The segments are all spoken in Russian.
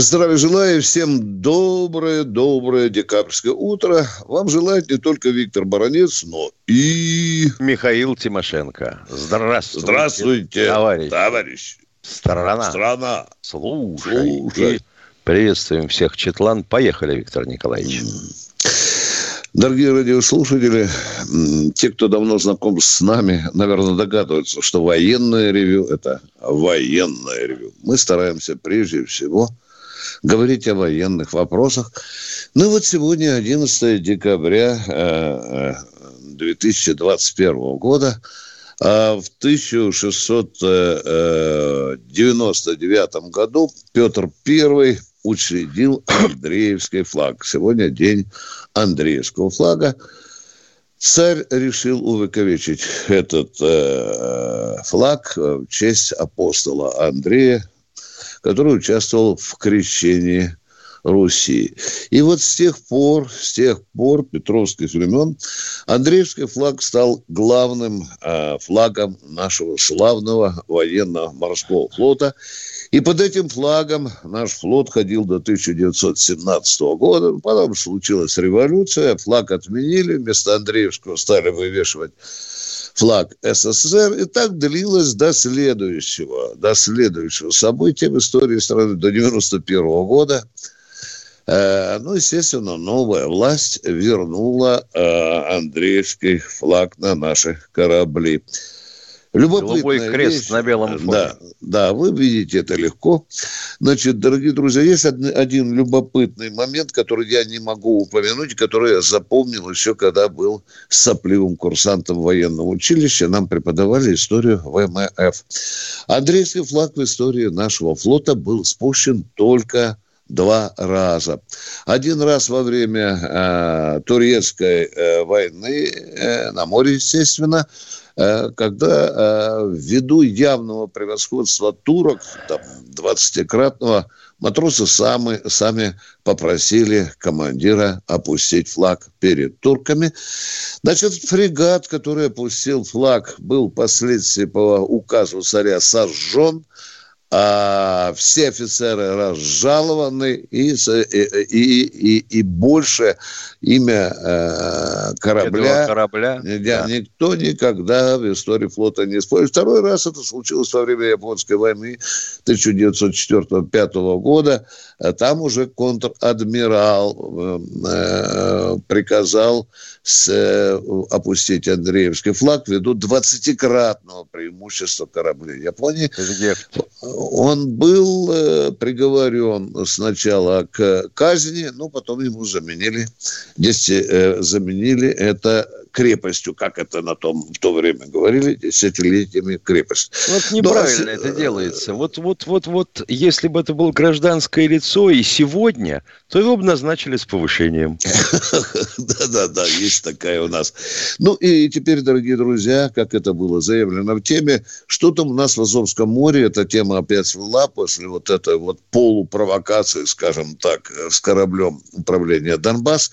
Здравия желаю всем доброе-доброе декабрьское утро. Вам желает не только Виктор Баранец, но и... Михаил Тимошенко. Здравствуйте. Здравствуйте, товарищ. товарищ. Страна. Страна. Слушай. Приветствуем всех Четлан. Поехали, Виктор Николаевич. Дорогие радиослушатели, те, кто давно знаком с нами, наверное, догадываются, что военное ревю – это военное ревю. Мы стараемся прежде всего говорить о военных вопросах. Ну вот сегодня 11 декабря э, э, 2021 года, а в 1699 году Петр I учредил Андреевский флаг. Сегодня день Андреевского флага. Царь решил увековечить этот э, флаг в честь апостола Андрея, который участвовал в крещении Руси. И вот с тех пор, с тех пор, петровских времен, Андреевский флаг стал главным э, флагом нашего славного военно-морского флота. И под этим флагом наш флот ходил до 1917 года. Потом случилась революция, флаг отменили, вместо Андреевского стали вывешивать флаг СССР. И так длилось до следующего, до следующего события в истории страны, до 91 года. Э, Ну, естественно, новая власть вернула э, Андреевский флаг на наши корабли. Голубой крест на белом фоне. Да, да, вы видите это легко. Значит, дорогие друзья, есть один, один любопытный момент, который я не могу упомянуть, который я запомнил еще, когда был сопливым курсантом военного училища. Нам преподавали историю ВМФ. Андрейский флаг в истории нашего флота был спущен только два раза. Один раз во время э, турецкой э, войны э, на море, естественно, э, когда э, ввиду явного превосходства турок, там, 20-кратного, матросы сами, сами попросили командира опустить флаг перед турками. Значит, фрегат, который опустил флаг, был впоследствии по указу царя сожжен – а все офицеры разжалованы и, и, и, и больше имя э, корабля, корабля да, никто никогда в истории флота не использует. Второй раз это случилось во время Японской войны 1904-1905 года. Там уже контр-адмирал э, приказал с, э, опустить Андреевский флаг ввиду 20-кратного преимущества кораблей Японии он был э, приговорен сначала к казни, но потом ему заменили, если э, заменили это крепостью, как это на том в то время говорили, десятилетиями крепость. Вот неправильно Но, это делается. Вот, вот, вот, вот, если бы это было гражданское лицо и сегодня, то его бы назначили с повышением. Да-да-да, есть такая у нас. Ну и теперь, дорогие друзья, как это было заявлено в теме, что там у нас в Азовском море, эта тема опять всплыла после вот этой вот полупровокации, скажем так, с кораблем управления Донбасс.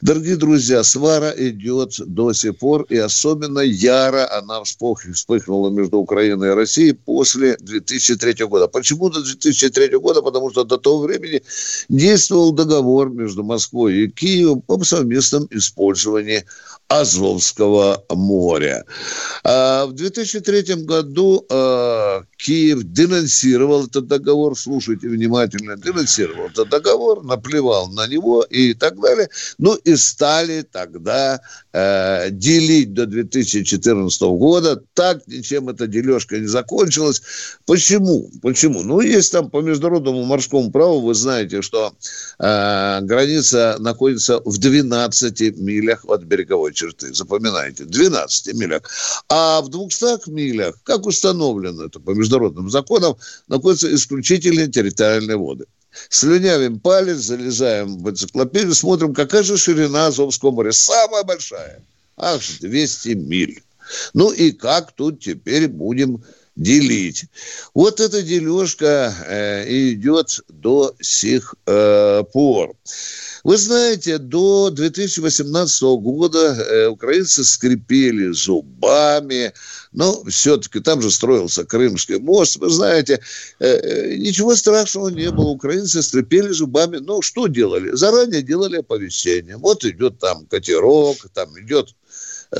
Дорогие друзья, свара идет до сих пор, и особенно яро она вспыхнула между Украиной и Россией после 2003 года. Почему до 2003 года? Потому что до того времени действовал договор между Москвой и Киевом об совместном использовании Азовского моря. А в 2003 году э, Киев денонсировал этот договор, слушайте внимательно, денонсировал этот договор, наплевал на него и так далее. Ну и стали тогда э, делить до 2014 года. Так ничем эта дележка не закончилась. Почему? Почему? Ну, есть там по международному морскому праву, вы знаете, что э, граница находится в 12 милях от береговой черты. Запоминайте, 12 милях. А в 200 милях, как установлено это по международным законам, находятся исключительные территориальные воды. Слюнявим палец, залезаем в энциклопедию, смотрим, какая же ширина Азовского моря. Самая большая. Аж 200 миль. Ну и как тут теперь будем делить. Вот эта дележка э, идет до сих э, пор. Вы знаете, до 2018 года э, украинцы скрипели зубами, но все-таки там же строился Крымский мост. Вы знаете, э, э, ничего страшного не было. Украинцы скрипели зубами. Ну, что делали? Заранее делали оповещение. Вот идет там катерок, там идет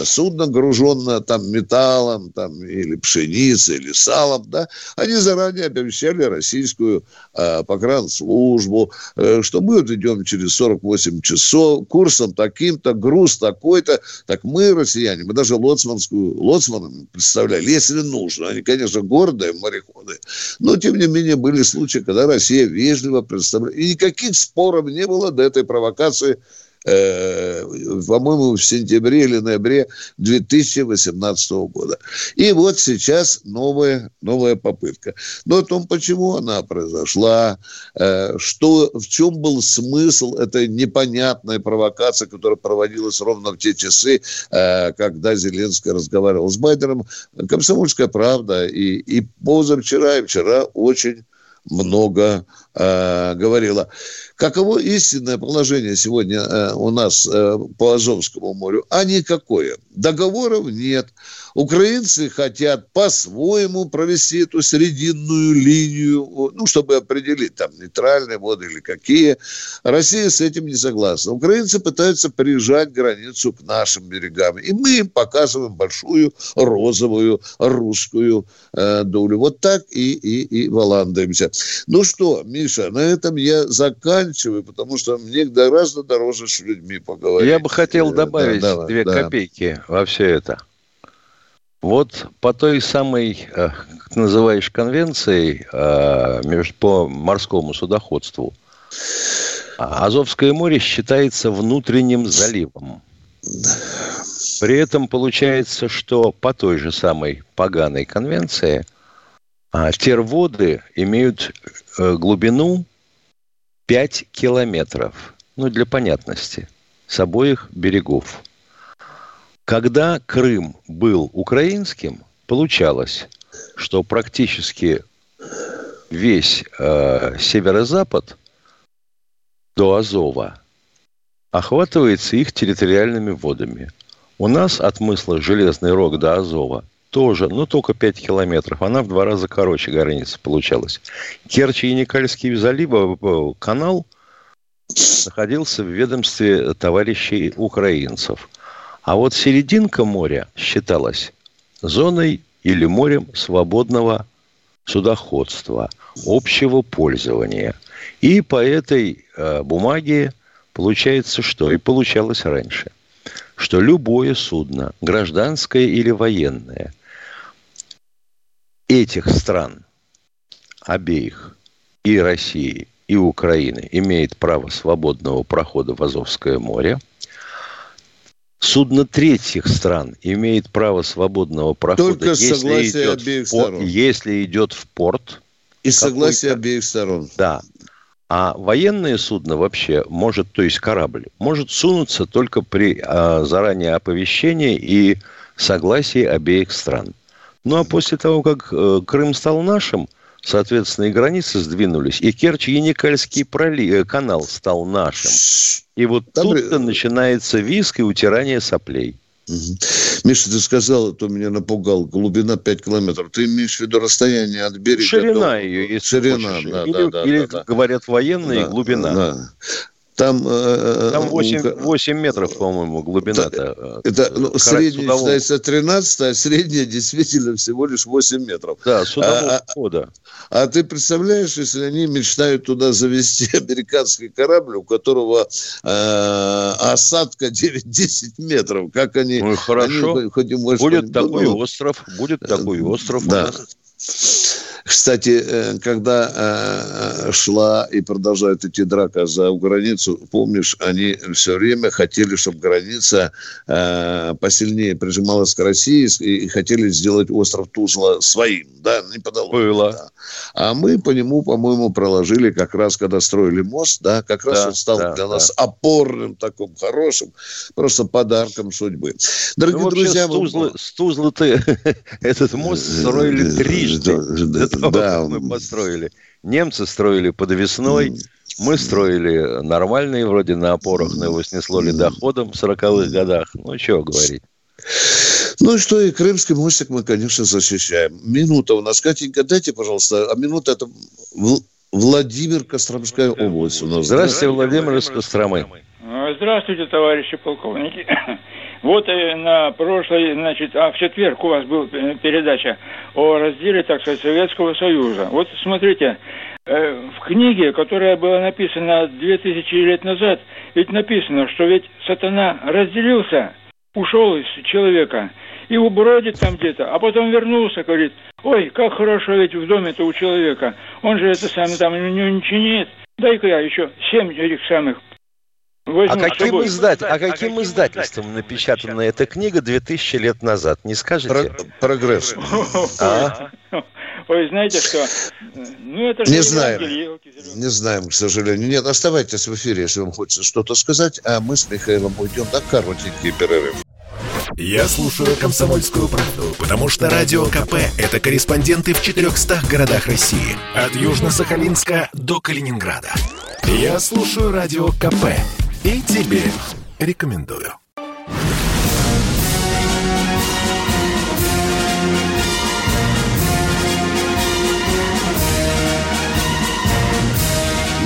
судно, груженное там металлом, там, или пшеницей, или салом, да, они заранее оповещали российскую э, погранслужбу, э, что мы вот идем через 48 часов, курсом таким-то, груз такой-то, так мы, россияне, мы даже лоцманскую, лоцманам представляли, если нужно. Они, конечно, гордые мореходы, но, тем не менее, были случаи, когда Россия вежливо представляла. И никаких споров не было до этой провокации э, по-моему, в сентябре или ноябре 2018 года. И вот сейчас новая, новая попытка. Но о том, почему она произошла, э, что, в чем был смысл этой непонятной провокации, которая проводилась ровно в те часы, э, когда Зеленский разговаривал с Байденом, комсомольская правда и, и позавчера, и вчера очень много э, говорила. Каково истинное положение сегодня э, у нас э, по Азовскому морю? А никакое. Договоров нет. Украинцы хотят по-своему провести эту срединную линию, ну, чтобы определить, там, нейтральные воды или какие. Россия с этим не согласна. Украинцы пытаются прижать границу к нашим берегам. И мы им показываем большую розовую русскую э, долю. Вот так и, и, и валандаемся. Ну что, Миша, на этом я заканчиваю, потому что мне гораздо дороже с людьми поговорить. Я бы хотел добавить да, две да. копейки во все это. Вот по той самой, э, как ты называешь, конвенции э, по морскому судоходству, Азовское море считается внутренним заливом. При этом получается, что по той же самой поганой конвенции а, терводы имеют э, глубину 5 километров. Ну, для понятности. С обоих берегов. Когда Крым был украинским, получалось, что практически весь э, северо-запад до Азова охватывается их территориальными водами. У нас от мысла Железный Рог до Азова тоже, но только 5 километров. Она в два раза короче границы получалась. Керчи и Никольский залив, э, канал находился в ведомстве товарищей украинцев. А вот серединка моря считалась зоной или морем свободного судоходства, общего пользования. И по этой э, бумаге получается что? И получалось раньше, что любое судно, гражданское или военное, этих стран, обеих, и России, и Украины, имеет право свободного прохода в Азовское море – Судно третьих стран имеет право свободного прохода, Только если идет, обеих в, сторон. если идет в порт. И согласие обеих сторон. Да. А военное судно вообще может, то есть корабль, может сунуться только при а, заранее оповещении и согласии обеих стран. Ну а после того, как э, Крым стал нашим, соответственно, и границы сдвинулись, и Керчь-Яникальский пролив, э, канал стал нашим. И вот тут-то начинается виск и утирание соплей. Угу. Миша, ты сказал, это меня напугал, глубина 5 километров. Ты имеешь в виду расстояние от берега? Ширина до... ее, если Ширина, хочешь. да, или, да, да. Или, да, говорят, военные, да, глубина. Да. Там, э, э, Там 8, 8 метров, по-моему, глубина-то. Это, ну, средняя судового. считается 13, а средняя действительно всего лишь 8 метров. Да, судового а, хода. А, а ты представляешь, если они мечтают туда завести американский корабль, у которого э, осадка 9-10 метров, как они... Ну, хорошо. Они, хоть, может, будет такой ну, остров, будет такой остров. Да. Кстати, э, когда э, шла и продолжает идти драка за границу, помнишь, они все время хотели, чтобы граница э, посильнее прижималась к России и хотели сделать остров Тузла своим, да, не подало. Было. Да. А мы по нему, по-моему, проложили как раз, когда строили мост, да, как раз да, он стал да, для нас да. опорным, таким хорошим, просто подарком судьбы. Дорогие ну, друзья, с Тузлы, с Тузлы этот мост строили трижды того, да. как мы построили. Немцы строили подвесной, мы строили нормальные, вроде на опорах, но его снесло ледоходом в 40-х годах. Ну, чего говорить. Ну и что, и Крымский мостик мы, конечно, защищаем. Минута у нас. Катенька, дайте, пожалуйста, а минута это Владимир Костромская область у нас. Здравствуйте, Владимир из Костромы. Здравствуйте, товарищи полковники. Вот э, на прошлой, значит, а в четверг у вас была передача о разделе, так сказать, Советского Союза. Вот смотрите, э, в книге, которая была написана 2000 лет назад, ведь написано, что ведь сатана разделился, ушел из человека и бродит там где-то, а потом вернулся, говорит, ой, как хорошо ведь в доме-то у человека, он же это самое там ничего нет, дай-ка я еще семь этих самых а каким, издат... а каким издательством напечатана эта книга 2000 лет назад? Не скажете? Про... Прогресс. А? Ой, знаете что? Ну, это же не знаем. Не знаем, к сожалению. Нет, оставайтесь в эфире, если вам хочется что-то сказать, а мы с Михаилом уйдем на коротенький перерыв. Я слушаю «Комсомольскую правду», потому что «Радио КП» — это корреспонденты в 400 городах России. От Южно-Сахалинска до Калининграда. Я слушаю «Радио КП» И тебе рекомендую.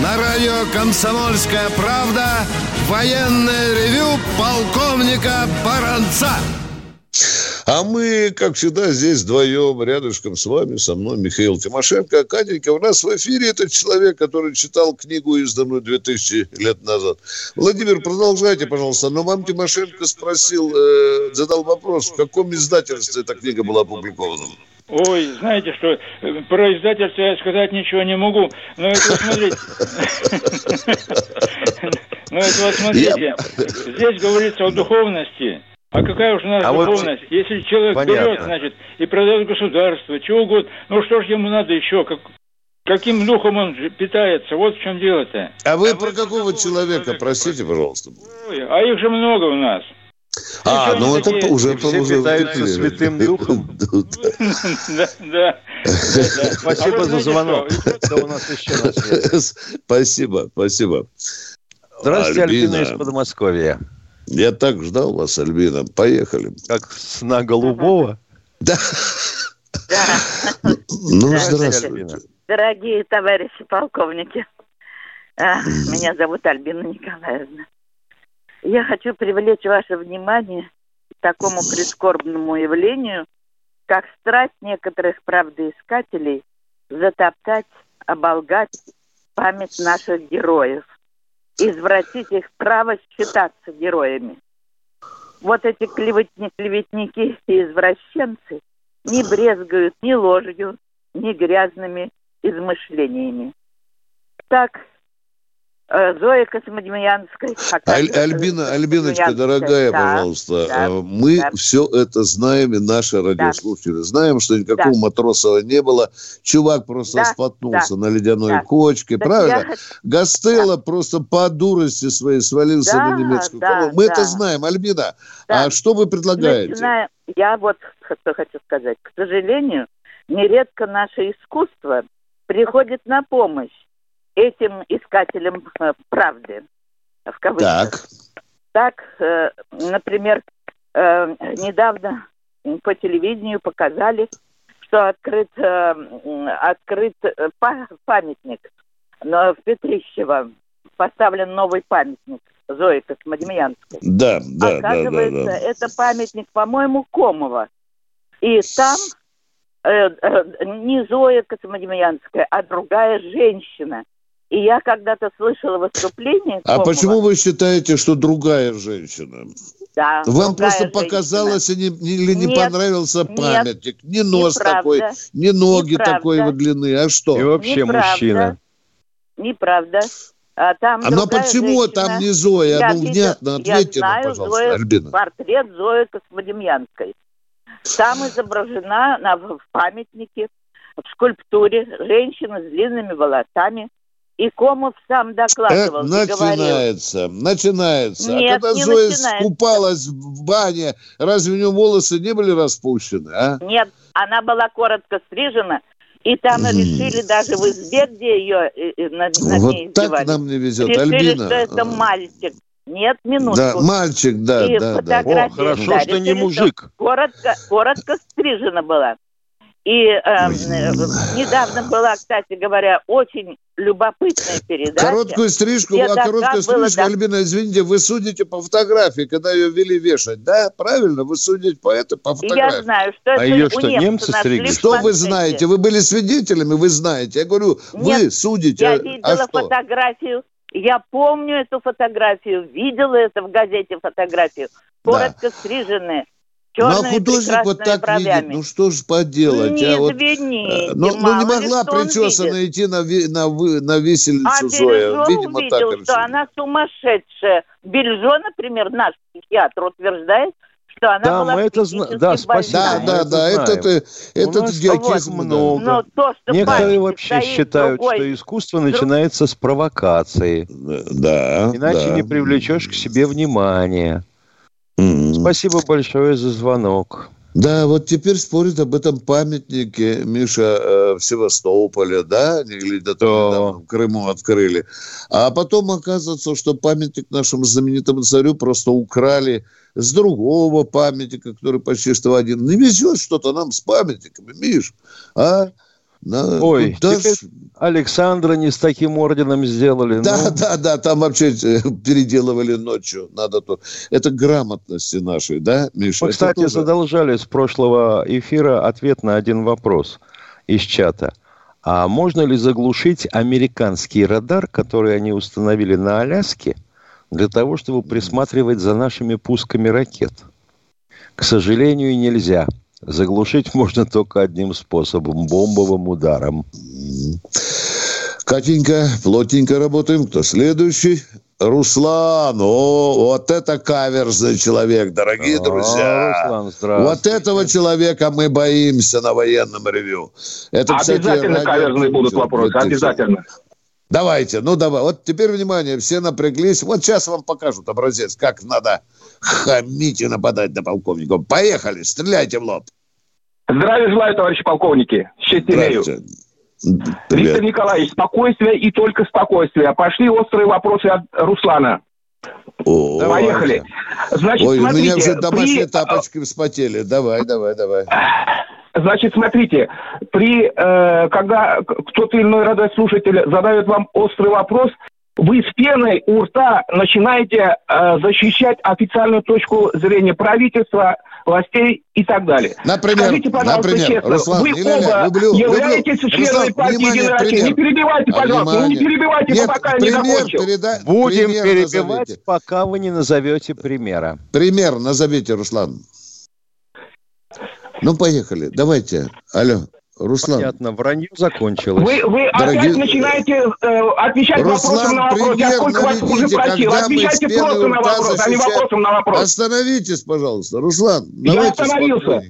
На радио «Комсомольская правда» военное ревю полковника Баранца. А мы, как всегда, здесь вдвоем, рядышком с вами, со мной Михаил Тимошенко. Катенька, у нас в эфире этот человек, который читал книгу, изданную 2000 лет назад. Владимир, продолжайте, пожалуйста. Но вам Тимошенко спросил, э, задал вопрос, в каком издательстве эта книга была опубликована? Ой, знаете что, про издательство я сказать ничего не могу, но это смотрите. Но это вот смотрите, здесь говорится о духовности. А какая уж у нас а духовность? Вот... Если человек Понятно. берет, значит, и продает государство, чего угодно, ну что ж ему надо еще? Как... Каким духом он питается? Вот в чем дело-то. А вы а про какого человека, человека, простите, пожалуйста? Ой, а их же много у нас. А, ну это уже... Все уже питаются Святым Духом. Да, да. Спасибо за звонок. Спасибо, спасибо. Здравствуйте, Альбина из Подмосковья. Я так ждал вас, Альбина. Поехали. Как сна голубого? Да. Ну, здравствуйте. Дорогие товарищи полковники, а, меня зовут Альбина Николаевна. Я хочу привлечь ваше внимание к такому прискорбному явлению, как страсть некоторых правдоискателей затоптать, оболгать память наших героев – извратить их право считаться героями. Вот эти клеветни, клеветники и извращенцы не брезгают ни ложью, ни грязными измышлениями. Так Зоя Космодемьянская. Аль, Альбина, Альбиночка, дорогая, да, пожалуйста, да, э, мы да. все это знаем, и наши радиослушатели да. знаем, что никакого да. Матросова не было. Чувак просто да, споткнулся да, на ледяной да. кочке, так правильно? Я... Гастелло да. просто по дурости своей свалился да, на немецкую да, колонну. Мы да. это знаем, Альбина. Да. А что вы предлагаете? Начиная... Я вот что хочу сказать. К сожалению, нередко наше искусство приходит на помощь этим искателям э, правды, в кавычках. Так. Так, э, например, э, недавно по телевидению показали, что открыт, открыт памятник в Петрищево. Поставлен новый памятник Зои Космодемьянской. Да, да, Оказывается, да, да, да. это памятник, по-моему, Комова. И там э, э, не Зоя Космодемьянская, а другая женщина – И я когда-то слышала выступление... А почему вы считаете, что другая женщина? Да, Вам просто женщина. показалось или не нет, понравился памятник? Нет, не нос неправда, такой, не ноги неправда. такой вот длины, а что? И вообще неправда, мужчина. Неправда. А, там а но почему женщина. там не Зоя? Я ну, внятно ответьте я знаю нам, пожалуйста, Зоя, Альбина. портрет Зои Космодемьянской. Там изображена на, в памятнике, в скульптуре женщина с длинными волосами, и Комов сам докладывал. Это начинается, говорил. начинается. Нет, а когда не Зоя начинается. купалась в бане, разве у нее волосы не были распущены, а? Нет, она была коротко стрижена, и там mm. решили даже в избе, где ее э, э, над, над вот ней так нам не везет, решили, Альбина. что это мальчик. Нет, минутку. Да, мальчик, да, и да, да. О, хорошо, да, что не мужик. Коротко, коротко стрижена была. И э, недавно была, кстати говоря, очень любопытная передача. Короткую стрижку, а короткую стрижку, да... Альбина, извините, вы судите по фотографии, когда ее вели вешать, да? Правильно? Вы судите по это по фотографии. Я знаю, что а это ее что, немцы стригли? Что вы знаете? Вы были свидетелями, вы знаете. Я говорю, Нет, вы судите. Я а видела а что? фотографию, я помню эту фотографию, видела это в газете фотографию. Коротко да. стриженная черными ну, а художник вот так бровями. видит, ну что ж поделать? Не, а вот, извините, ну, ну не могла причесанно идти на, на, на виселицу а Зоя. Видимо, увидел, так решили. что она сумасшедшая. Бельжо, например, наш психиатр утверждает, что она да, была мы это зна... Да, спасибо. Да, да, да, это, это, это идиотизм много. Но то, что Некоторые вообще считают, другой... что искусство начинается с провокации. Да, Иначе да. не привлечешь к себе внимания. Mm-hmm. Спасибо большое за звонок. Да, вот теперь спорят об этом памятнике, Миша, э, в Севастополе, да, или где-то в Крыму открыли. А потом оказывается, что памятник нашему знаменитому царю просто украли с другого памятника, который почти что один. Не везет что-то нам с памятниками, Миш, а? На, Ой, куда теперь ж... Александра не с таким орденом сделали. Да, ну... да, да, там вообще э, переделывали ночью. Надо то. Это грамотности нашей, да, Миша? Мы, кстати, тоже... задолжали с прошлого эфира ответ на один вопрос из чата. А можно ли заглушить американский радар, который они установили на Аляске, для того, чтобы присматривать за нашими пусками ракет? К сожалению, нельзя. Заглушить можно только одним способом – бомбовым ударом. Катенька, плотненько работаем. Кто следующий? Руслан, о, вот это каверзный человек, дорогие о, друзья. Руслан, вот этого человека мы боимся на военном ревю. Это, обязательно кстати, каверзные будут вопросы, обязательно. Давайте, ну давай. Вот теперь внимание, все напряглись. Вот сейчас вам покажут образец, как надо хамить и нападать на полковников. Поехали, стреляйте в лоб. Здравия желаю, товарищи полковники. Счастье имею. Виктор Николаевич, спокойствие и только спокойствие. Пошли острые вопросы от Руслана. О, Поехали. Значит, Ой, смотрите, у меня уже домашние при... тапочки вспотели. Давай, давай, давай. Значит, смотрите, при, э, когда кто-то или иной радиослушатель задает вам острый вопрос, вы с пеной у рта начинаете э, защищать официальную точку зрения правительства, властей и так далее. Например, Скажите, пожалуйста, например, честно, Руслан, вы Ля-ля, оба люблю, являетесь люблю. членами Руслан, партии внимание, Генерации. Не перебивайте, пожалуйста, ну, не перебивайте, Нет, пока я пример не закончил. Переда... Будем пример перебивать, назовите. пока вы не назовете примера. Пример назовите, Руслан. Ну, поехали. Давайте. Алло. Руслан. Понятно, вранье закончилось. Вы, вы Дорогие... опять начинаете э, отвечать Руслан, вопросом на вопрос. Я сколько вас уже просил. Отвечайте просто на вопрос, защищаем... а не вопросом на вопрос. Остановитесь, пожалуйста. Руслан, Я остановился.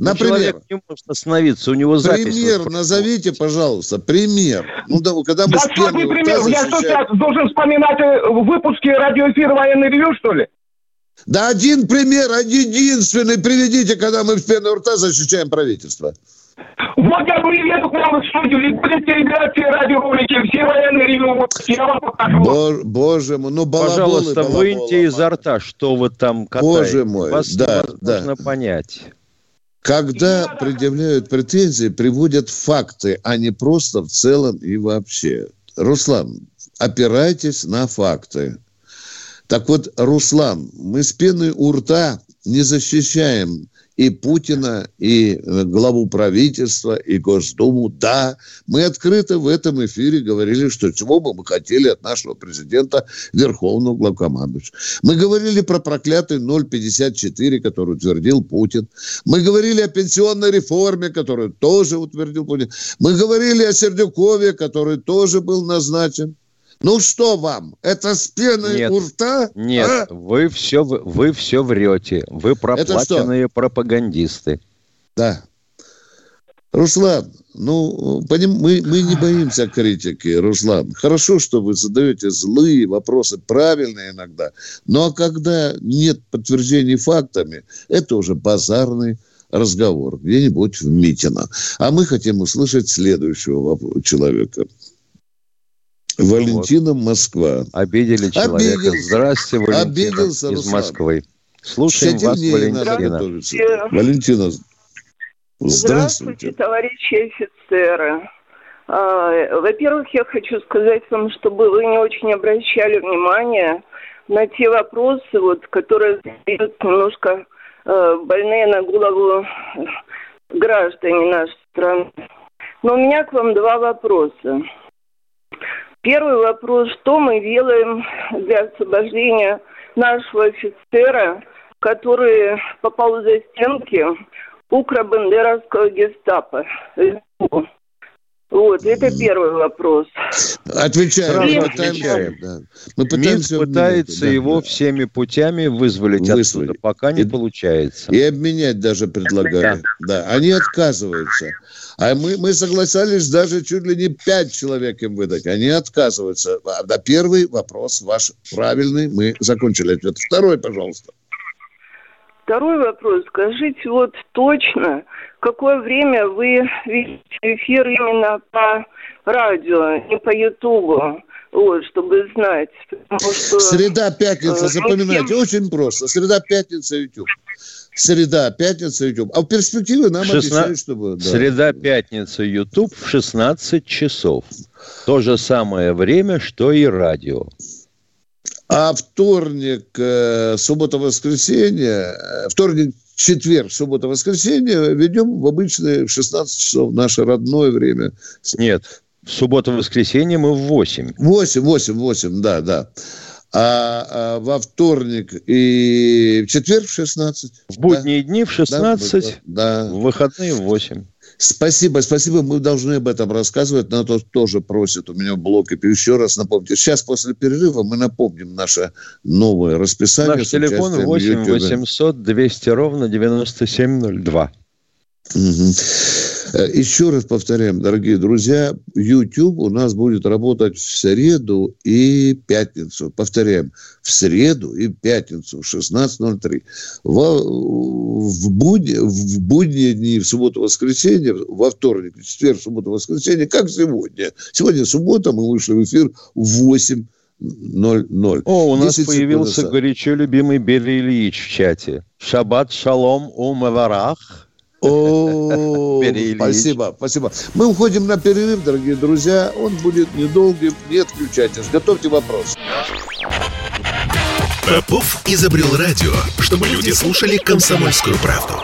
Например, Человек не может остановиться, у него запись. Пример назовите, пожалуйста, пример. Ну, да, когда мы да что ты пример? Я что, сейчас должен вспоминать э, выпуски радиоэфира «Военный ревю», что ли? Да один пример, один единственный приведите, когда мы в пену рта защищаем правительство. Вот я приеду к вам в студию, и будете все радиоролики, все военные ревю, вот я вам покажу. Боже, боже мой, ну балаболы, Пожалуйста, балаболы, выньте изо рта, что вы там катаете. Боже мой, Вас да, да. понять. Когда предъявляют претензии, приводят факты, а не просто в целом и вообще. Руслан, опирайтесь на факты. Так вот, Руслан, мы с пеной у рта не защищаем и Путина, и э, главу правительства, и Госдуму. Да, мы открыто в этом эфире говорили, что чего бы мы хотели от нашего президента, Верховного Главкомандующего. Мы говорили про проклятый 0,54, который утвердил Путин. Мы говорили о пенсионной реформе, которую тоже утвердил Путин. Мы говорили о Сердюкове, который тоже был назначен. Ну что вам? Это с пеной нет, у рта? Нет, а? вы, все, вы все врете. Вы проплаченные пропагандисты. Да. Руслан, ну, поним, мы, мы не боимся критики, Руслан. Хорошо, что вы задаете злые вопросы, правильные иногда. Но когда нет подтверждений фактами, это уже базарный разговор где-нибудь в Митино. А мы хотим услышать следующего человека. Валентина, вот. Москва. Обидели человека. Обиделся. Здравствуйте, Валентина Обиделся, из Руслан. Москвы. Слушаем вас, Валентина. Валентина, здравствуйте. Здравствуйте, товарищи офицеры. А, во-первых, я хочу сказать вам, чтобы вы не очень обращали внимание на те вопросы, вот, которые задают немножко э, больные на голову граждане нашей страны. Но у меня к вам два вопроса. Первый вопрос, что мы делаем для освобождения нашего офицера, который попал за стенки укробандеровского гестапо. Вот, это первый вопрос. Отвечаем. Сразу отвечаем. Да. Мы пытаемся МИД пытается да, его да. всеми путями вызволить, вызволить. оттуда, пока не и, получается. И обменять даже предлагали. Да. да. Они отказываются. А мы, мы согласались даже чуть ли не пять человек им выдать. Они отказываются. А на первый вопрос ваш правильный. Мы закончили ответ. Второй, пожалуйста. Второй вопрос. Скажите вот точно, какое время вы видите эфир именно по радио, не по Ютубу? Вот, чтобы знать. Что, Среда, пятница, э, запоминайте, всем... очень просто. Среда, пятница, YouTube. Среда, пятница, YouTube. А в перспективе нам 16... обещают, чтобы... Да. Среда, пятница, YouTube в 16 часов. То же самое время, что и радио. А вторник, э, суббота, воскресенье, э, вторник, четверг, суббота, воскресенье ведем в обычное 16 часов, наше родное время. Нет, суббота, воскресенье мы в 8. 8, 8, 8, да, да а, а во вторник и в четверг в 16. В будние да? дни в 16, да, в выходные в 8. Спасибо, спасибо. Мы должны об этом рассказывать. Но то тоже просит у меня в блоке. Еще раз напомните. Сейчас после перерыва мы напомним наше новое расписание. Наш телефон 8 800 200 ровно 9702. Угу. Еще раз повторяем, дорогие друзья, YouTube у нас будет работать в среду и пятницу. Повторяем, в среду и пятницу в 16.03. В, в, будни, в будние дни, в субботу, воскресенье, во вторник, в четверг, субботу, воскресенье, как сегодня. Сегодня суббота, мы вышли в эфир в 8 0-0. О, у нас появился горячо любимый Бели Ильич в чате. Шаббат шалом у Маварах. О, спасибо, спасибо. Мы уходим на перерыв, дорогие друзья. Он будет недолгим. Не отключайтесь. Готовьте вопрос. Попов изобрел радио, чтобы люди слушали комсомольскую правду.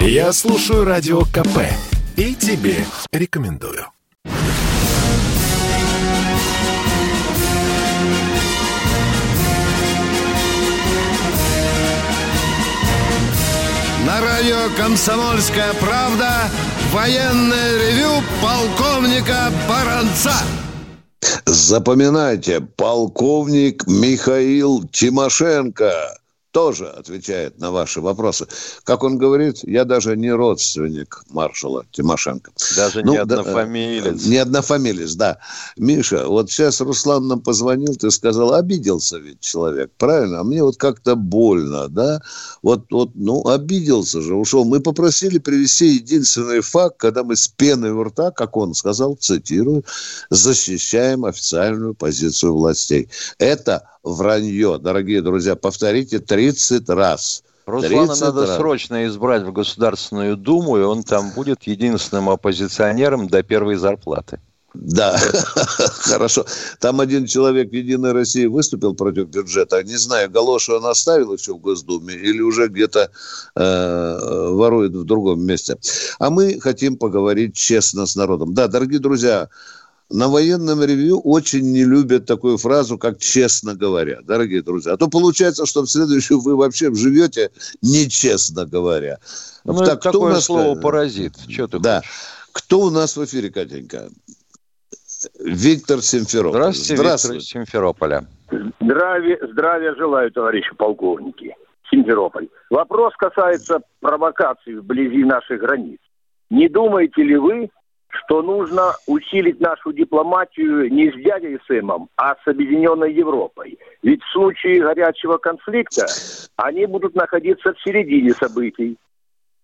Я слушаю радио КП и тебе рекомендую. «Комсомольская правда» военное ревю полковника Баранца. Запоминайте, полковник Михаил Тимошенко тоже отвечает на ваши вопросы. Как он говорит, я даже не родственник маршала Тимошенко. Даже ну, не однофамилец. Да, не однофамилец, да. Миша, вот сейчас Руслан нам позвонил, ты сказал, обиделся ведь человек, правильно? А мне вот как-то больно, да? Вот, вот, ну, обиделся же, ушел. Мы попросили привести единственный факт, когда мы с пеной у рта, как он сказал, цитирую, защищаем официальную позицию властей. Это вранье. Дорогие друзья, повторите 30 раз. Руслана надо раз. срочно избрать в Государственную Думу, и он там будет единственным оппозиционером до первой зарплаты. Да, хорошо. Там один человек «Единой России» выступил против бюджета. Не знаю, галошу он оставил еще в Госдуме или уже где-то э, ворует в другом месте. А мы хотим поговорить честно с народом. Да, дорогие друзья, на военном ревью очень не любят такую фразу, как «честно говоря», дорогие друзья. А то получается, что в следующем вы вообще живете нечестно говоря. Ну, так, это такое нас... слово «паразит». Что ты да. Хочешь? Кто у нас в эфире, Катенька? Виктор Симферополь. Здравствуйте, Здравствуйте. Виктор Симферополя. Здравия, здравия желаю, товарищи полковники. Симферополь. Вопрос касается провокаций вблизи наших границ. Не думаете ли вы, что нужно усилить нашу дипломатию не с дядей Сэмом, а с Объединенной Европой? Ведь в случае горячего конфликта они будут находиться в середине событий.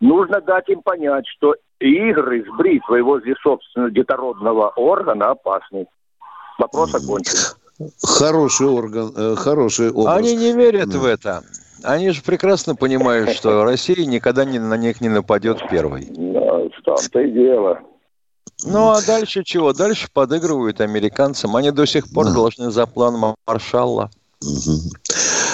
Нужно дать им понять, что игры с бритвой возле собственного детородного органа опасны. Вопрос окончен. Хороший орган, э, хороший образ. Они не верят в это. Они же прекрасно понимают, что Россия никогда не, на них не нападет первой. Да, там-то и дело. Ну, а дальше чего? Дальше подыгрывают американцам. Они до сих пор должны за план Маршалла.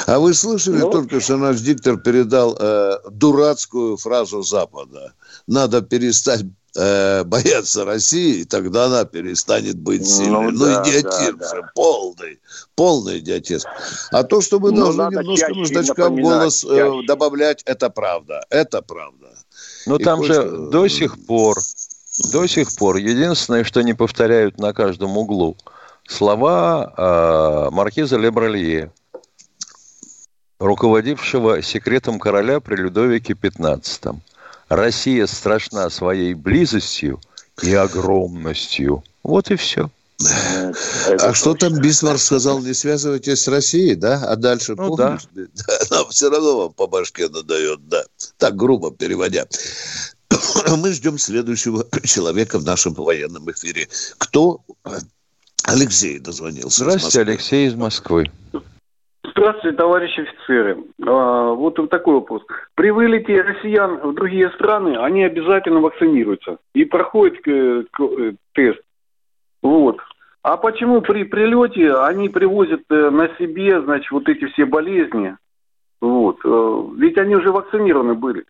А вы слышали ну? только, что наш диктор передал э, дурацкую фразу Запада? Надо перестать э, бояться России, и тогда она перестанет быть сильной. Ну, ну да, идиотизм да, да. полный, полный идиотизм. А то, что мы ну, должны немножко наждачка в голос э, добавлять, это правда, это правда. Но и там же до сих пор, до сих пор, единственное, что не повторяют на каждом углу, слова э, маркиза Лебралье, руководившего секретом короля при Людовике XV. Россия страшна своей близостью и огромностью. Вот и все. А что там Бисмарк сказал, не связывайтесь с Россией, да? А дальше, ну, помнишь? Да. Она все равно вам по башке надает, да. Так, грубо переводя. Мы ждем следующего человека в нашем военном эфире. Кто? Алексей дозвонился. Здравствуйте, Алексей из Москвы. Здравствуйте, товарищи офицеры. А, вот такой вопрос. При вылете россиян в другие страны они обязательно вакцинируются и проходят э, э, тест. Вот. А почему при прилете они привозят э, на себе, значит, вот эти все болезни? Вот. Ведь они уже вакцинированы были.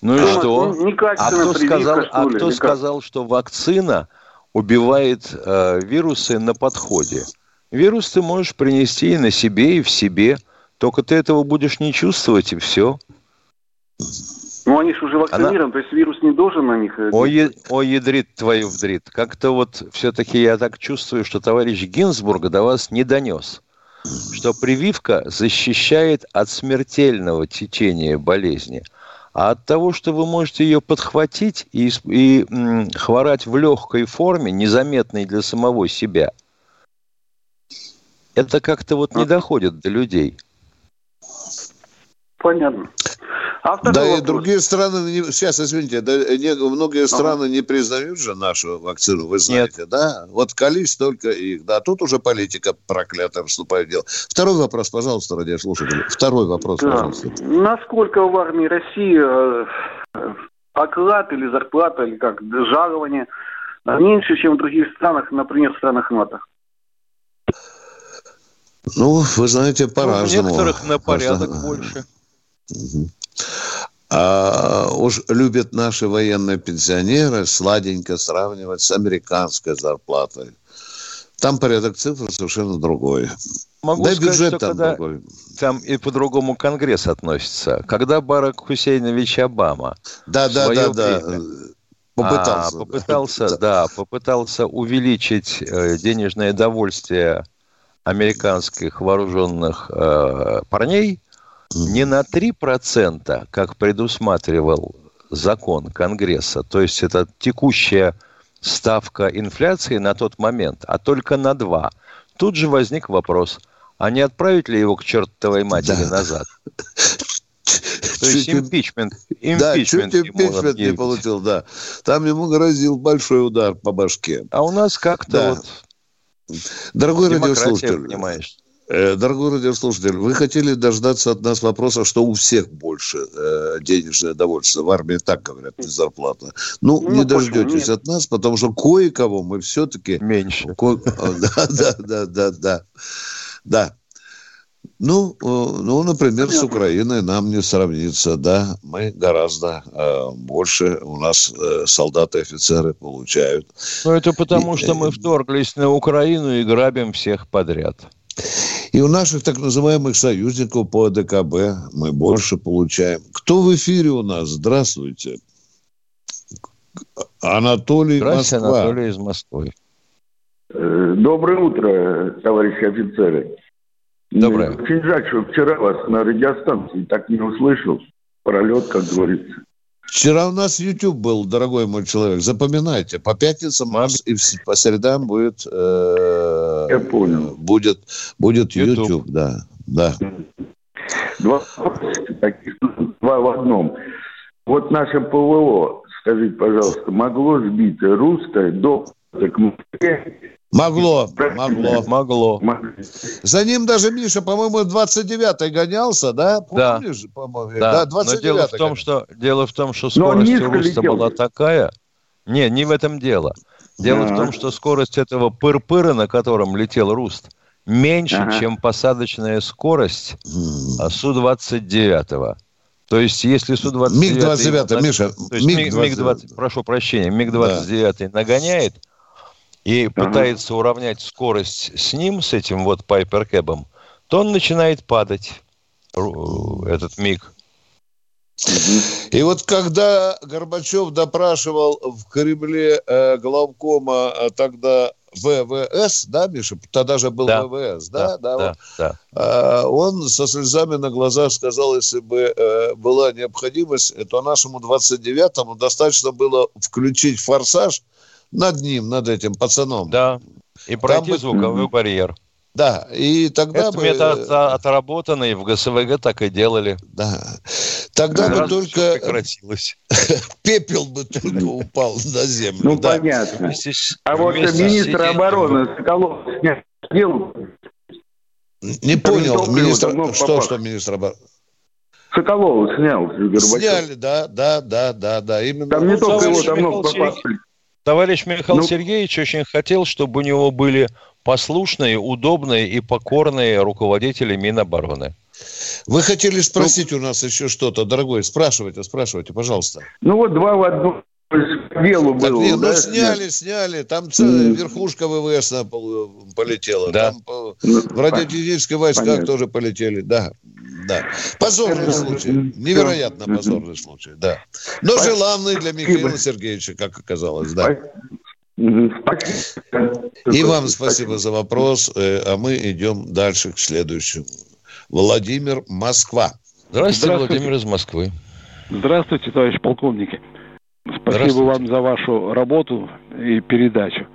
Ну и а, что? А кто, сказал, а кто сказал, что вакцина убивает э, вирусы на подходе? Вирус ты можешь принести и на себе, и в себе. Только ты этого будешь не чувствовать, и все. Ну, они же уже вакцинированы, Она... то есть вирус не должен на них... Э, о, е... О ядрит твою вдрит. Как-то вот все-таки я так чувствую, что товарищ Гинзбург до вас не донес, что прививка защищает от смертельного течения болезни, а от того, что вы можете ее подхватить и, и м, хворать в легкой форме, незаметной для самого себя – это как-то вот не доходит до людей. Понятно. А да вопрос. и другие страны, сейчас, извините, да, не, многие страны ага. не признают же нашу вакцину, вы знаете, Нет. да? Вот колись только их, да, тут уже политика проклятая вступает в дело. Второй вопрос, пожалуйста, радиослушатели. Второй вопрос, да. пожалуйста. Насколько в армии России э, оклад или зарплата, или как, жалование меньше, чем в других странах, например, в странах НАТО? Ну, вы знаете, по-разному. Ну, некоторых на порядок Просто... больше. А уж любят наши военные пенсионеры сладенько сравнивать с американской зарплатой. Там порядок цифр совершенно другой. Могу да сказать, бюджет что там когда другой. Там и по-другому Конгресс относится. Когда Барак Хусейнович Обама да, да, да, да. попытался, а, попытался, да. да, попытался увеличить э, денежное довольствие американских вооруженных э, парней не на 3%, как предусматривал закон Конгресса, то есть это текущая ставка инфляции на тот момент, а только на 2. Тут же возник вопрос, а не отправить ли его к чертовой матери да. назад? То есть импичмент, импичмент, да, чуть импичмент не получил, да. Там ему грозил большой удар по башке. А у нас как-то да. вот Дорогой радиослушатель, понимаешь. Э, дорогой радиослушатель, вы хотели дождаться от нас вопроса, что у всех больше э, денежное довольство. В армии так говорят, не зарплата. Ну, ну не дождетесь от нас, потому что кое-кого мы все-таки... Меньше. Ко... Да, да, да, да, да. Да. Ну, э, ну, например, с Украиной нам не сравнится, да. Мы гораздо э, больше, у нас э, солдаты и офицеры получают. Ну, это потому, и, что мы вторглись на Украину и грабим всех подряд. И у наших так называемых союзников по АДКБ мы больше получаем. Кто в эфире у нас? Здравствуйте. Анатолий Здравствуйте, Москва. Анатолий из Москвы. Э, доброе утро, товарищи офицеры. Доброе. Очень жаль, что вчера вас на радиостанции так не услышал. Пролет, как говорится. Вчера у нас YouTube был, дорогой мой человек. Запоминайте, по пятницам и по средам будет... Э, Я понял. Будет, будет YouTube. YouTube, да. да. Два, таких, два в одном. Вот наше ПВО, скажите, пожалуйста, могло сбить русское до к Москве Могло, могло, могло. За ним даже Миша, по-моему, 29-й гонялся, да? Помнишь, да. по-моему? Да, да но дело в, том, что, дело в том, что скорость у Руста была такая... Не, не в этом дело. Дело ага. в том, что скорость этого пыр-пыра, на котором летел Руст, меньше, ага. чем посадочная скорость Су-29. То есть, если Су-29... МиГ-29, Миша. То есть, МиГ-29, МиГ прошу прощения, МиГ-29 да. нагоняет, и ага. пытается уравнять скорость с ним, с этим вот пайперкэбом, то он начинает падать, этот миг. И вот когда Горбачев допрашивал в Кремле э, главкома а тогда ВВС, да, Миша? Тогда же был да. ВВС, да? Да, да, да. Э, он со слезами на глазах сказал, если бы э, была необходимость, то нашему 29-му достаточно было включить «Форсаж», над ним, над этим пацаном. Да, и пройти Там звуковой бы... барьер. Да, и тогда Этот бы... метод отработанный в ГСВГ так и делали. Да. Тогда бы только... прекратилось. Пепел бы только упал на землю. Ну, да. понятно. А вот министр обороны Соколов сделал... Не понял, министр... Что, что министр обороны? Соколова снял Сняли, да, да, да, да, да. Именно. Там не только его, много попали. Товарищ Михаил ну, Сергеевич очень хотел, чтобы у него были послушные, удобные и покорные руководители Минобороны. Вы хотели спросить ну, у нас еще что-то, дорогой? Спрашивайте, спрашивайте, пожалуйста. Ну вот два в одну делу было. Ну, да? сняли, сняли. Там целая верхушка ВВС полетела. Да. Там ну, в радиотехнических войсках понятно. тоже полетели, да. Да. Позорный случай. Невероятно позорный случай, да. Но желанный для Михаила Сергеевича, как оказалось, да. И вам спасибо за вопрос, э, а мы идем дальше к следующему. Владимир, Москва. Здравствуйте, Здравствуйте. Владимир из Москвы. Здравствуйте, товарищ полковники. Спасибо вам за вашу работу и передачу.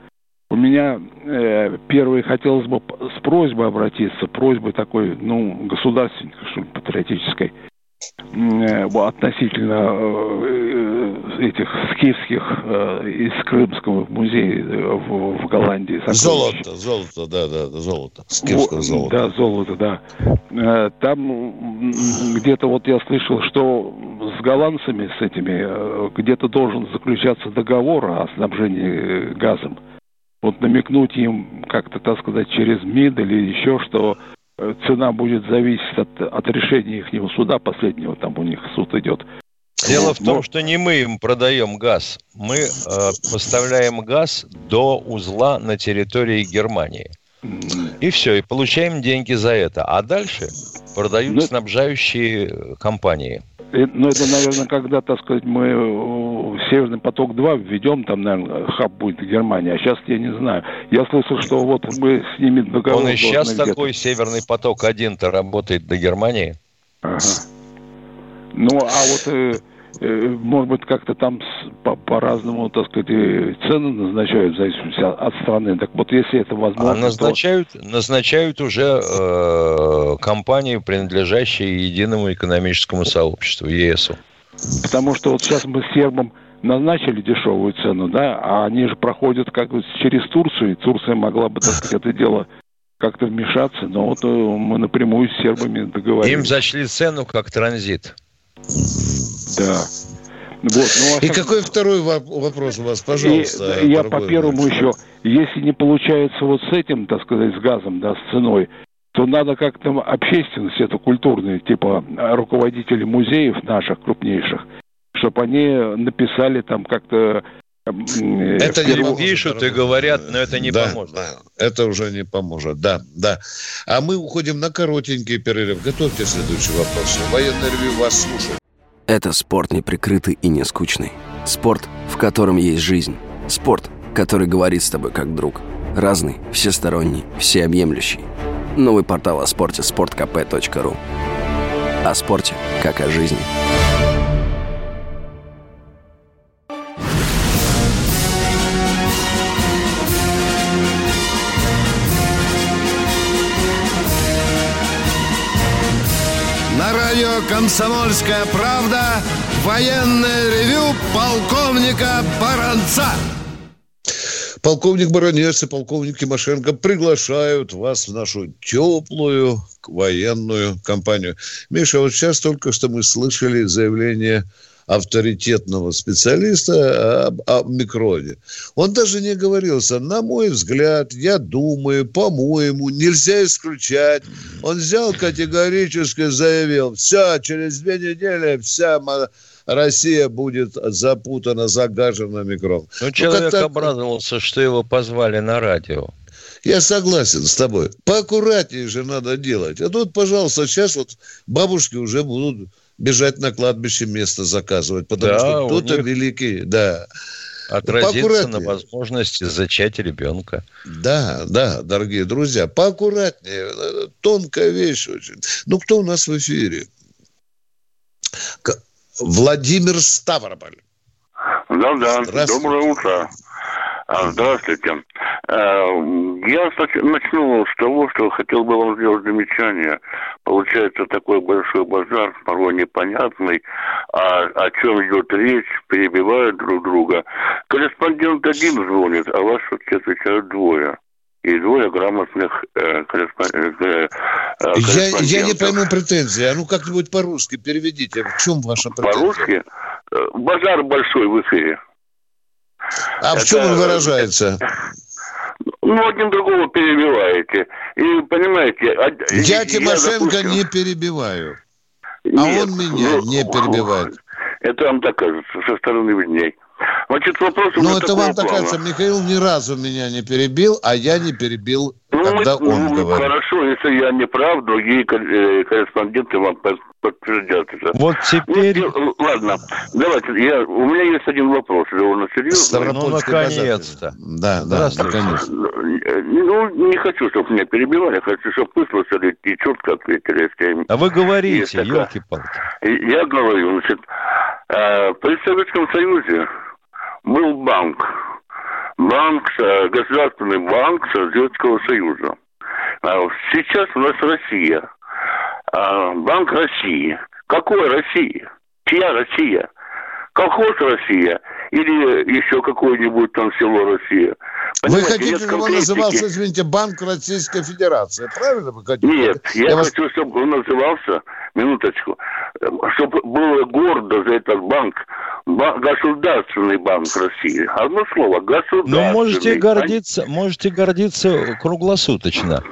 У меня э, первый хотелось бы с просьбой обратиться, просьбой такой, ну, государственной, что ли, патриотической, относительно э, этих скифских э, из Крымского музея э, в, в Голландии. Золото, золото, да, да, золото, скифское золото. Да, золото, да. Э, там где-то вот я слышал, что с голландцами, с этими, э, где-то должен заключаться договор о снабжении газом вот намекнуть им как-то, так сказать, через МИД или еще, что э, цена будет зависеть от, от решения их суда последнего, там у них суд идет. Дело в том, что не мы им продаем газ, мы э, поставляем газ до узла на территории Германии. И все, и получаем деньги за это. А дальше продают ну, снабжающие компании. Э, ну, это, наверное, когда, так сказать, мы э, Северный поток-2 введем, там, наверное, хаб будет в Германии, а сейчас я не знаю. Я слышал, что вот мы с ними договор... Он и сейчас такой Северный поток-1-то работает до Германии. Ага. Ну, а вот э, Э, может быть, как-то там по- по-разному, так сказать, цены назначают в зависимости от страны. Так вот, если это возможно... А назначают, то... назначают уже э, компании, принадлежащие единому экономическому сообществу, ЕСу. Потому что вот сейчас мы с сербом назначили дешевую цену, да, а они же проходят как бы через Турцию, и Турция могла бы, так сказать, это дело как-то вмешаться, но вот э, мы напрямую с сербами договорились. Им зашли цену как транзит. Да. Вот, ну, а И какой второй вопрос у вас, пожалуйста? И, я по первому еще, если не получается вот с этим, так сказать, с газом, да, с ценой, то надо как-то общественность эту культурную, типа руководители музеев наших крупнейших, чтобы они написали там как-то это не пишут и говорят, но это не да, поможет. Да, это уже не поможет, да, да. А мы уходим на коротенький перерыв. Готовьте следующий вопрос. Военный ревью вас слушает. Это спорт неприкрытый и не скучный. Спорт, в котором есть жизнь. Спорт, который говорит с тобой как друг. Разный, всесторонний, всеобъемлющий. Новый портал о спорте – sportkp.ru О спорте, как о жизни. «Комсомольская правда» военное ревю полковника Баранца. Полковник Баранец и полковник Тимошенко приглашают вас в нашу теплую военную компанию. Миша, вот сейчас только что мы слышали заявление авторитетного специалиста об, об микроне. Он даже не говорился, на мой взгляд, я думаю, по-моему, нельзя исключать. Он взял категорически заявил, все, через две недели вся Россия будет запутана, загажена микрон. Ну, ну человек так... обрадовался, что его позвали на радио. Я согласен с тобой. Поаккуратнее же надо делать. А тут, пожалуйста, сейчас вот бабушки уже будут бежать на кладбище место заказывать, потому да, что кто-то них... великий, да. Отразится на возможности зачать ребенка. Да, да, дорогие друзья, поаккуратнее. Тонкая вещь очень. Ну, кто у нас в эфире? Владимир Ставрополь. Да-да, доброе утро. А, здравствуйте. Э, я начну с того, что хотел бы вам сделать замечание. Получается такой большой базар, порой непонятный, а о чем идет речь, перебивают друг друга. Корреспондент один звонит, а вас все отвечают двое и двое грамотных э, корреспондентов. Э, э я, я не пойму претензии. А ну как-нибудь по-русски переведите. В чем ваша претензия? По-русски? Базар большой в эфире. А Это, в чем он выражается? Ну, один другого перебиваете. И понимаете... Я Тимошенко я, допустим... не перебиваю. А Нет, он меня ну, не перебивает. Это вам так кажется, со стороны видней. Значит, вопрос Ну, это вам так кажется, Михаил ни разу меня не перебил, а я не перебил, ну, когда мы, он ну, говорил. Хорошо, если я не прав, другие э, корреспонденты вам подтвердят это. Вот теперь... Ну, ладно, давайте, я, у меня есть один вопрос, довольно серьезный. Ну, наконец-то. Да, да, наконец Ну, не хочу, чтобы меня перебивали, хочу, чтобы выслушали и четко ответили. Если а вы говорите, елки-палки. Я говорю, значит, э, при Советском Союзе был банк. Банк, государственный банк Советского Союза. А сейчас у нас Россия. А, банк России. Какой России? Чья Россия? Колхоз Россия или еще какое-нибудь там село Россия. Понимаете, вы хотите, чтобы он назывался, извините, Банк Российской Федерации, правильно вы хотите? Нет, я, я хочу, вас... чтобы он назывался, минуточку, чтобы было гордо за этот банк, Государственный банк России. Одно слово, государственный. Ну, можете гордиться, можете гордиться круглосуточно.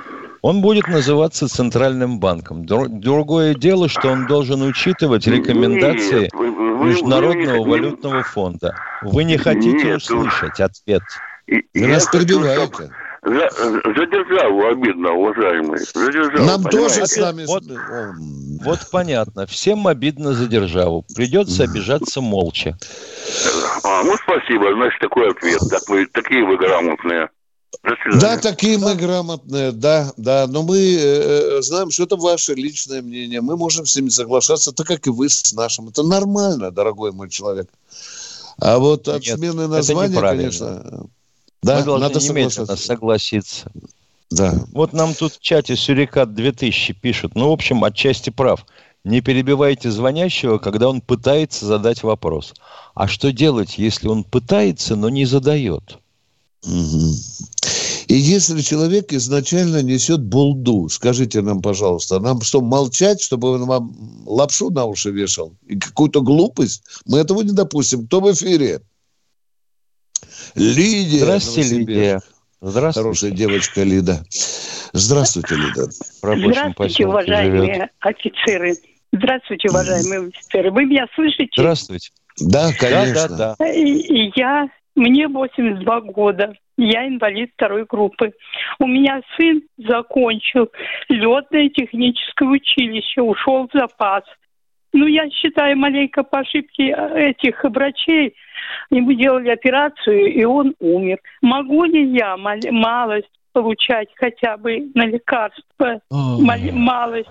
Он будет называться Центральным банком. Другое дело, что он должен учитывать рекомендации Нет, вы, вы, Международного вы, валютного фонда. Вы не хотите Нет, услышать ответ. Вы нас перебиваете. За, за державу обидно, уважаемые. За державу, Нам понимаете? тоже с нами... Вот, вот понятно. Всем обидно за державу. Придется обижаться молча. А, ну, спасибо. Значит, такой ответ. Так вы, такие вы грамотные. Да, такие мы грамотные, да, да. Но мы э, знаем, что это ваше личное мнение. Мы можем с ними соглашаться, так как и вы с нашим. Это нормально, дорогой мой человек. А вот от Нет, смены названия, конечно... Да, Мы должны надо немедленно согласиться. Да. Вот нам тут в чате Сурикат 2000 пишут. Ну, в общем, отчасти прав. Не перебивайте звонящего, когда он пытается задать вопрос. А что делать, если он пытается, но не задает? И если человек изначально несет булду, скажите нам, пожалуйста, нам что, молчать, чтобы он вам лапшу на уши вешал? И какую-то глупость? Мы этого не допустим. Кто в эфире? Лидия. Здравствуйте, Лидия. Здравствуйте. Хорошая девочка Лида. Здравствуйте, Лида. Здравствуйте, уважаемые живет. офицеры. Здравствуйте, уважаемые офицеры. Вы меня слышите? Здравствуйте. Да, конечно. Да, да, да. Я, мне 82 года. Я инвалид второй группы. У меня сын закончил летное техническое училище, ушел в запас. Ну, я считаю, маленько по ошибке этих врачей, ему делали операцию, и он умер. Могу ли я малость получать хотя бы на лекарства? Малость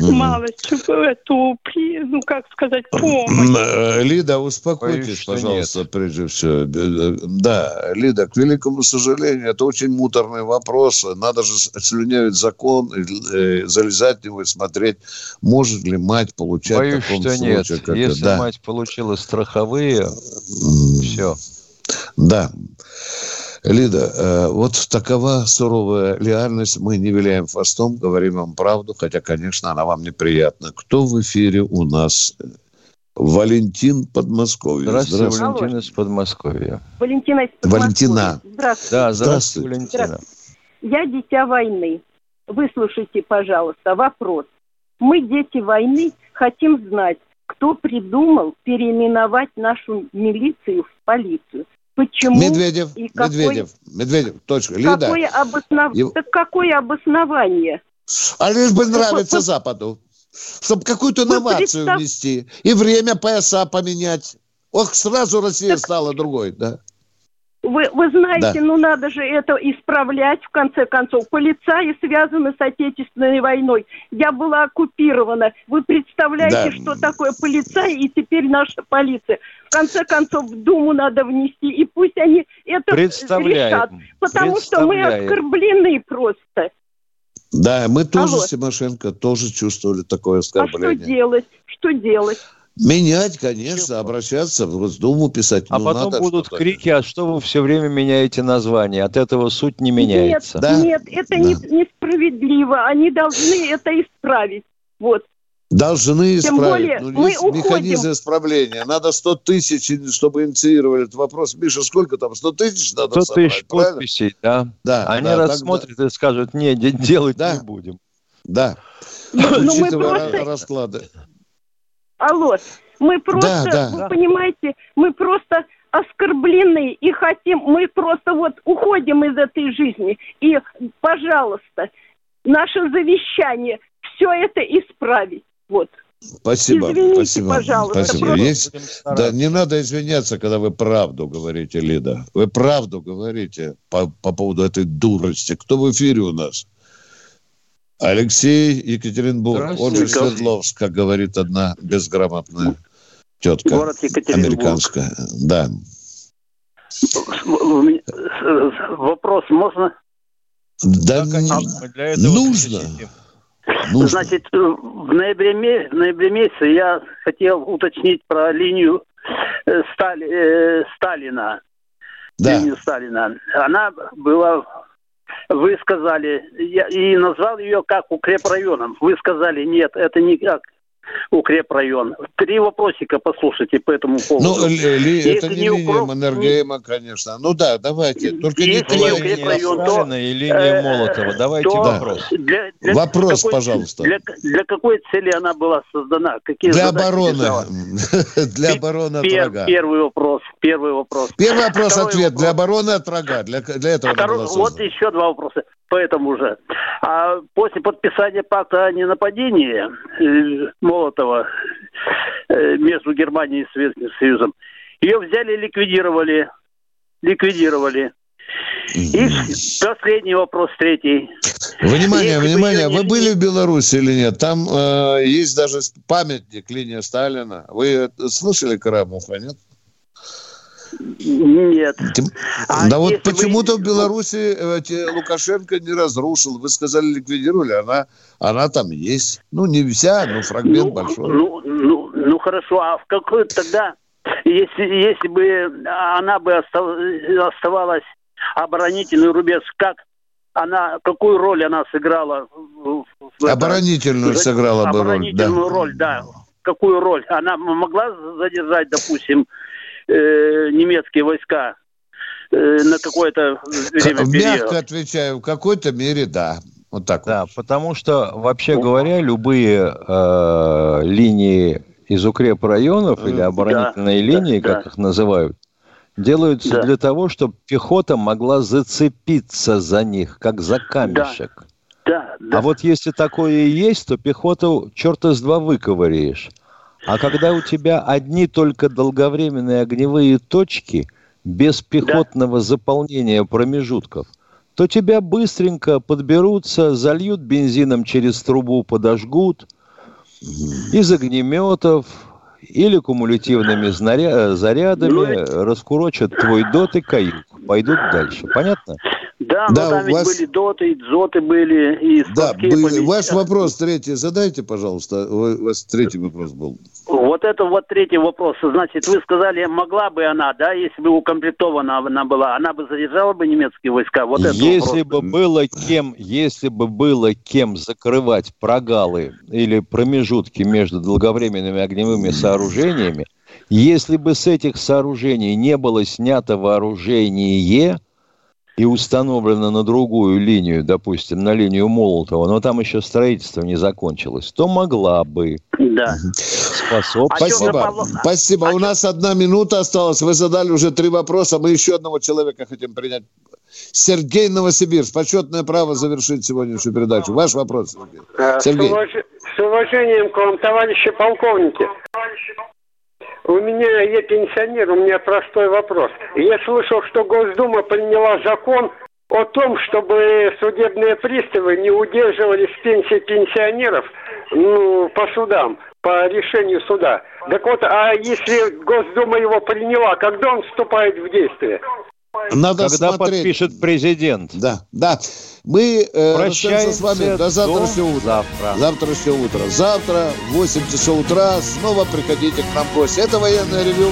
малость эту, ну, как сказать, помощь. Э, Лида, успокойтесь, Боюсь, пожалуйста, нет. прежде всего. Э, э, да, Лида, к великому сожалению, это очень муторный вопрос. Надо же слюнявить закон, залезать в него и смотреть, может ли мать получать Боюсь, таком что случае. нет. Как Если да. мать получила страховые, все. Да. Лида, э, вот такова суровая реальность. Мы не виляем хвостом, говорим вам правду, хотя, конечно, она вам неприятна. Кто в эфире у нас? Валентин Подмосковье. Здравствуйте, Здравствуйте. Валентина из Подмосковья. Валентина из Валентина. Здравствуйте. Да, здравствуйте, Валентина. Здравствуйте. Я дитя войны. Выслушайте, пожалуйста, вопрос. Мы, дети войны, хотим знать, кто придумал переименовать нашу милицию в полицию. Почему? Медведев, и какой... Медведев, Медведев, точка. Лида. Какое, обоснов... Его... так какое обоснование? А лишь бы нравится Западу. Чтобы какую-то инновацию представ... внести. И время пояса поменять. Ох, сразу Россия так... стала другой, да? Вы, вы знаете, да. ну надо же это исправлять в конце концов. Полицаи связаны с Отечественной войной. Я была оккупирована. Вы представляете, да. что такое полицай и теперь наша полиция. В конце концов в Думу надо внести, и пусть они это решат. Потому что мы оскорблены просто. Да, мы тоже, Алло. Тимошенко, тоже чувствовали такое оскорбление. А что делать? Что делать? Менять, конечно, обращаться, в Госдуму писать. А ну, потом надо будут крики, а что вы все время меняете название? От этого суть не меняется. Нет, да? нет, это да. не, несправедливо. Они должны это исправить. Вот. Должны Тем исправить. Более, ну, мы уходим. механизм исправления. Надо 100 тысяч, чтобы инициировали этот вопрос. Миша, сколько там? 100 тысяч надо 100 собрать, тысяч правильно? подписей, да. да Они да, рассмотрят тогда... и скажут, не, делать да. не будем. Да. Но, ну, ну, мы просто... расклады. Алло, мы просто, да, да. вы понимаете, мы просто оскорблены и хотим, мы просто вот уходим из этой жизни. И, пожалуйста, наше завещание все это исправить. Вот. Спасибо, Извините, спасибо, пожалуйста. Спасибо. Есть... Да, не надо извиняться, когда вы правду говорите, Лида. Вы правду говорите по, по поводу этой дурости. Кто в эфире у нас? Алексей Екатеринбург, он же Свердловск, как говорит одна безграмотная тетка. Город Екатеринбург. Американская, да. Вопрос можно? Да, да нужно. нужно. Значит, в ноябре, в ноябре месяце я хотел уточнить про линию э, Стали, э, Сталина. Да. Линию Сталина. Она была вы сказали, я, и назвал ее как укрепрайоном. Вы сказали, нет, это не как укрепрайон. Три вопросика послушайте по этому поводу. Ну, ли, это не, не линия укроп... Маннергейма, конечно. Ну да, давайте. Только Если не три. Укрепрайон, то, и линия э, Молотова. Давайте то вопрос. Для, для вопрос, какой, пожалуйста. Для, для какой цели она была создана? Какие для обороны. для обороны от врага. Первый вопрос. Первый вопрос. Первый вопрос, ответ. Для обороны от врага. Для, для этого Второй, Вот еще два вопроса поэтому же. А после подписания пакта о ненападении э, Молотова э, между Германией и Советским Союзом, ее взяли, ликвидировали. Ликвидировали. И последний вопрос, третий. Внимание, Если внимание, вы, вы были в Беларуси или нет? Там э, есть даже памятник линия Сталина. Вы слышали Карамуха, нет? Нет. Тем... А да вот почему-то вы... в Беларуси э, Лукашенко не разрушил. Вы сказали, ликвидировали, она, она там есть. Ну, не вся, но фрагмент ну, большой. Ну, ну, ну, хорошо, а в какой тогда, если, если бы она бы оставалась оборонительный рубеж, как она, какую роль она сыграла? В, в оборонительную это, сыграла бы роль, да. роль, да. Какую роль? Она могла задержать, допустим, э, немецкие войска э, на какое-то время Мягко отвечаю, в какой-то мере да. Вот так да, вот. потому что, вообще говоря, любые э, линии из укрепрайонов или оборонительные да, линии, да, как да. их называют, делаются да. для того, чтобы пехота могла зацепиться за них, как за камешек. Да. Да, да. А вот если такое и есть, то пехоту черта с два выковыряешь. А когда у тебя одни только долговременные огневые точки, без пехотного да. заполнения промежутков, то тебя быстренько подберутся, зальют бензином через трубу, подожгут, из огнеметов, или кумулятивными зарядами ну, раскурочат твой дот и каюк. Пойдут дальше. Понятно? Да, да но там ведь вас... были доты, и дзоты были, и Да, были. Ваш вопрос третий задайте, пожалуйста. У вас третий вопрос был. Вот это вот третий вопрос. Значит, вы сказали, могла бы она, да, если бы укомплектована она была, она бы задержала бы немецкие войска? Вот это если вопрос. бы было кем, если бы было кем закрывать прогалы или промежутки между долговременными огневыми сооружениями, если бы с этих сооружений не было снято вооружение, и установлена на другую линию, допустим, на линию Молотова, но там еще строительство не закончилось, то могла бы. Да. Способ. А Спасибо. Спасибо. А У нас одна минута осталась. Вы задали уже три вопроса. Мы еще одного человека хотим принять. Сергей Новосибирск. Почетное право завершить сегодняшнюю передачу. Ваш вопрос, Сергей. Э, Сергей. С уважением к вам, товарищи полковники. У меня, я пенсионер, у меня простой вопрос. Я слышал, что Госдума приняла закон о том, чтобы судебные приставы не удерживали с пенсии пенсионеров ну, по судам, по решению суда. Так вот, а если Госдума его приняла, когда он вступает в действие? Надо Когда смотреть. подпишет президент. Да, да. Мы э, Прощаемся с вами до завтрашнего утра. Завтра. Завтрашнего утра. Завтра в 8 часов утра снова приходите к нам в гости. Это военное ревю